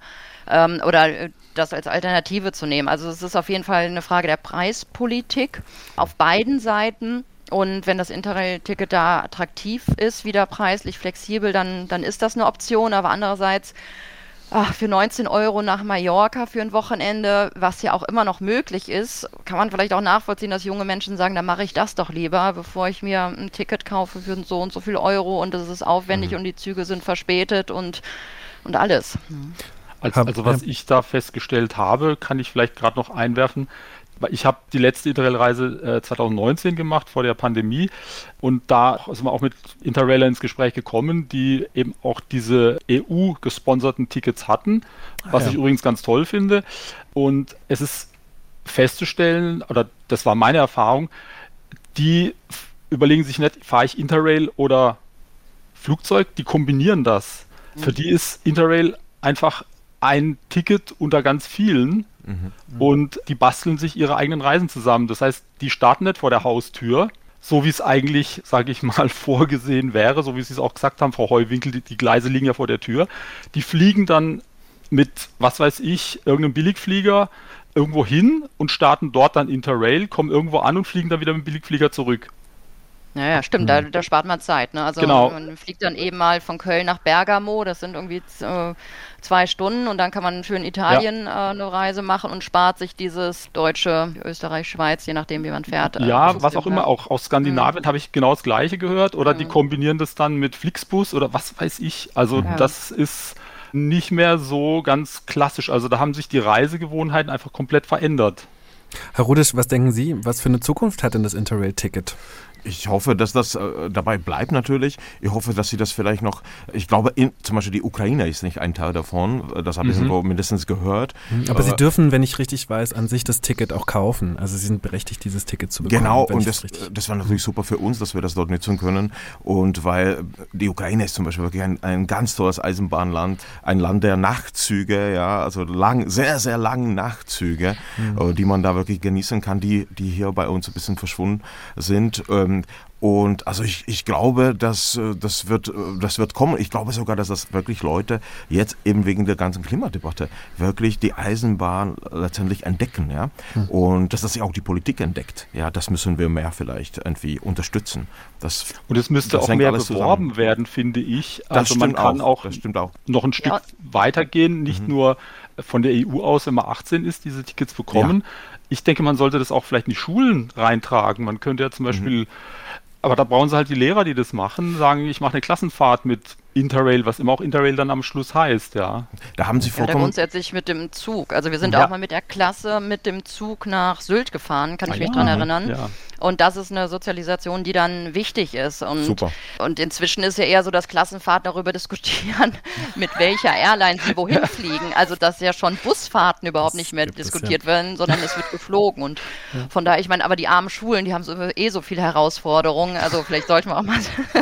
ähm, oder äh, das als Alternative zu nehmen. Also es ist auf jeden Fall eine Frage der Preispolitik auf beiden Seiten. Und wenn das Interrail-Ticket da attraktiv ist, wieder preislich flexibel, dann, dann ist das eine Option. Aber andererseits ach, für 19 Euro nach Mallorca für ein Wochenende, was ja auch immer noch möglich ist, kann man vielleicht auch nachvollziehen, dass junge Menschen sagen, dann mache ich das doch lieber, bevor ich mir ein Ticket kaufe für so und so viel Euro und es ist aufwendig mhm. und die Züge sind verspätet und, und alles. Also, also was ich da festgestellt habe, kann ich vielleicht gerade noch einwerfen, Ich habe die letzte Interrail-Reise äh, 2019 gemacht, vor der Pandemie. Und da sind wir auch mit Interrailer ins Gespräch gekommen, die eben auch diese EU-gesponserten Tickets hatten, was ah, ja. ich übrigens ganz toll finde. Und es ist festzustellen, oder das war meine Erfahrung, die überlegen sich nicht, fahre ich Interrail oder Flugzeug, die kombinieren das. Mhm. Für die ist Interrail einfach ein Ticket unter ganz vielen mhm. und die basteln sich ihre eigenen Reisen zusammen. Das heißt, die starten nicht vor der Haustür, so wie es eigentlich, sage ich mal, vorgesehen wäre, so wie Sie es auch gesagt haben, Frau Heuwinkel, die, die Gleise liegen ja vor der Tür. Die fliegen dann mit, was weiß ich, irgendeinem Billigflieger irgendwo hin und starten dort dann Interrail, kommen irgendwo an und fliegen dann wieder mit dem Billigflieger zurück. Ja, ja, stimmt, da, da spart man Zeit. Ne? Also genau. man fliegt dann eben mal von Köln nach Bergamo, das sind irgendwie äh, zwei Stunden und dann kann man für in Italien ja. äh, eine Reise machen und spart sich dieses deutsche Österreich, Schweiz, je nachdem, wie man fährt. Äh, ja, was auch immer, auch aus Skandinavien mhm. habe ich genau das gleiche gehört oder mhm. die kombinieren das dann mit Flixbus oder was weiß ich. Also ja. das ist nicht mehr so ganz klassisch. Also da haben sich die Reisegewohnheiten einfach komplett verändert. Herr Rudisch, was denken Sie, was für eine Zukunft hat denn das Interrail-Ticket? Ich hoffe, dass das äh, dabei bleibt natürlich. Ich hoffe, dass sie das vielleicht noch, ich glaube, in, zum Beispiel die Ukraine ist nicht ein Teil davon. Das habe ich mhm. mindestens gehört. Mhm, aber äh, sie dürfen, wenn ich richtig weiß, an sich das Ticket auch kaufen. Also sie sind berechtigt, dieses Ticket zu bekommen. Genau, und das, das war natürlich super für uns, dass wir das dort nutzen können. Und weil die Ukraine ist zum Beispiel wirklich ein, ein ganz tolles Eisenbahnland, ein Land der Nachtzüge, ja, also lang, sehr, sehr langen Nachtzüge, mhm. Äh, die man da wirklich genießen kann, die, die hier bei uns ein bisschen verschwunden sind. Ähm, und also ich, ich glaube, dass äh, das wird, äh, das wird kommen. Ich glaube sogar, dass das wirklich Leute jetzt eben wegen der ganzen Klimadebatte wirklich die Eisenbahn letztendlich entdecken, ja. Hm. Und dass das ja auch die Politik entdeckt. Ja, das müssen wir mehr vielleicht irgendwie unterstützen. Das, und es müsste auch mehr beworben zusammen. werden, finde ich. Also man kann auch, auch, noch ein Stück ja. weitergehen, nicht mhm. nur von der EU aus, wenn man 18 ist, diese Tickets bekommen. Ja. Ich denke, man sollte das auch vielleicht in die Schulen reintragen. Man könnte ja zum mhm. Beispiel, mhm. aber da brauchen sie halt die Lehrer, die das machen, sagen, ich mache eine Klassenfahrt mit Interrail, was immer auch Interrail dann am Schluss heißt, ja. Da haben Sie vollkommen... Ja, grundsätzlich mit dem Zug. Also wir sind ja. auch mal mit der Klasse mit dem Zug nach Sylt gefahren, kann ich ah, mich ja. dran erinnern. Ja. Und das ist eine Sozialisation, die dann wichtig ist. Und, Super. Und inzwischen ist ja eher so, dass Klassenfahrten darüber diskutieren, mit welcher Airline sie wohin fliegen. Also dass ja schon Busfahrten überhaupt das nicht mehr diskutiert es, werden, sondern es wird geflogen. Und von daher, ich meine, aber die armen Schulen, die haben so, eh so viele Herausforderungen. Also vielleicht sollten wir auch mal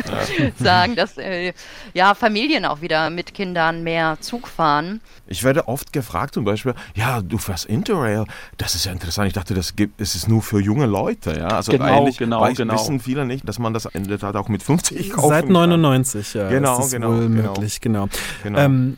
sagen, dass äh, ja ja, Familien auch wieder mit Kindern mehr Zug fahren. Ich werde oft gefragt zum Beispiel, ja, du fährst Interrail, das ist ja interessant. Ich dachte, das gibt, es ist nur für junge Leute. Ja? Also genau, eigentlich genau, weiß, genau. wissen viele nicht, dass man das in der Tat auch mit 50 kaufen Seit 99, kann. ja. Genau, ist genau, wohl genau. möglich, genau. genau. Ähm,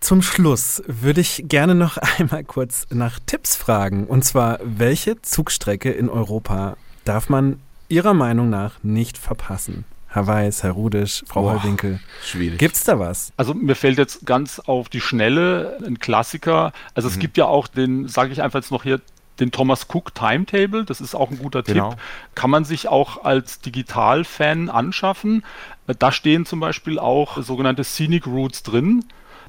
zum Schluss würde ich gerne noch einmal kurz nach Tipps fragen. Und zwar, welche Zugstrecke in Europa darf man Ihrer Meinung nach nicht verpassen? Herr Weiß, Herr Rudisch, Frau Boah, Heuwinkel. Schwierig. Gibt's da was? Also mir fällt jetzt ganz auf die Schnelle ein Klassiker. Also es mhm. gibt ja auch den, sage ich einfach jetzt noch hier, den Thomas Cook Timetable, das ist auch ein guter genau. Tipp. Kann man sich auch als Digital-Fan anschaffen. Da stehen zum Beispiel auch sogenannte Scenic Routes drin.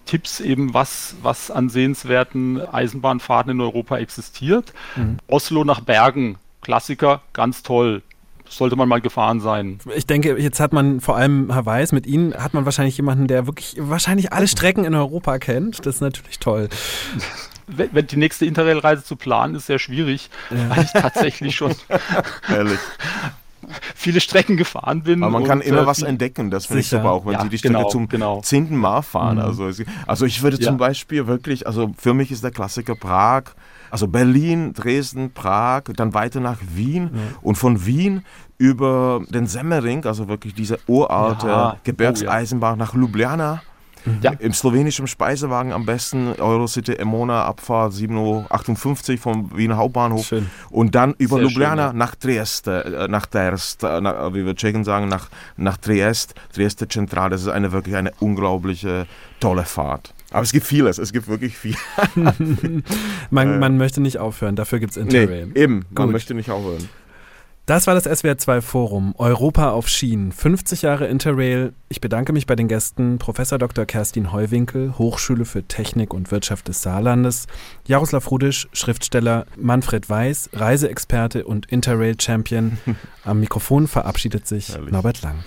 Tipps eben, was, was an sehenswerten Eisenbahnfahrten in Europa existiert. Mhm. Oslo nach Bergen, Klassiker, ganz toll sollte man mal gefahren sein. Ich denke, jetzt hat man vor allem Herr Weiß, mit Ihnen hat man wahrscheinlich jemanden, der wirklich wahrscheinlich alle Strecken in Europa kennt. Das ist natürlich toll. Wenn, wenn die nächste Interrail-Reise zu planen ist, sehr schwierig, ja. weil ich tatsächlich schon Ehrlich. viele Strecken gefahren bin. Aber man kann immer äh, was entdecken, das finde ich super, auch wenn ja, Sie die Strecke genau, zum genau. zehnten Mal fahren. Mhm. Also, also ich würde ja. zum Beispiel wirklich, also für mich ist der Klassiker Prag, also Berlin, Dresden, Prag, dann weiter nach Wien ja. und von Wien über den Semmering, also wirklich diese uralte ja. Gebirgseisenbahn ja. nach Ljubljana. Ja. Im slowenischen Speisewagen am besten, Eurocity Emona, Abfahrt 7.58 Uhr vom Wiener Hauptbahnhof. Schön. Und dann über Sehr Ljubljana schön, nach Trieste, äh, nach Terst, äh, nach, wie wir Tschechen sagen, nach, nach Triest, Trieste Zentral. Das ist eine wirklich eine unglaubliche, tolle Fahrt. Aber es gibt vieles, es gibt wirklich viel. man, äh, man möchte nicht aufhören, dafür gibt es Interrail. Nee, eben, man Gut. möchte nicht aufhören. Das war das SWR2 Forum Europa auf Schienen, 50 Jahre Interrail. Ich bedanke mich bei den Gästen Prof. Dr. Kerstin Heuwinkel, Hochschule für Technik und Wirtschaft des Saarlandes, Jaroslav Rudisch, Schriftsteller, Manfred Weiß, Reiseexperte und Interrail Champion. Am Mikrofon verabschiedet sich Herrlich. Norbert Lang.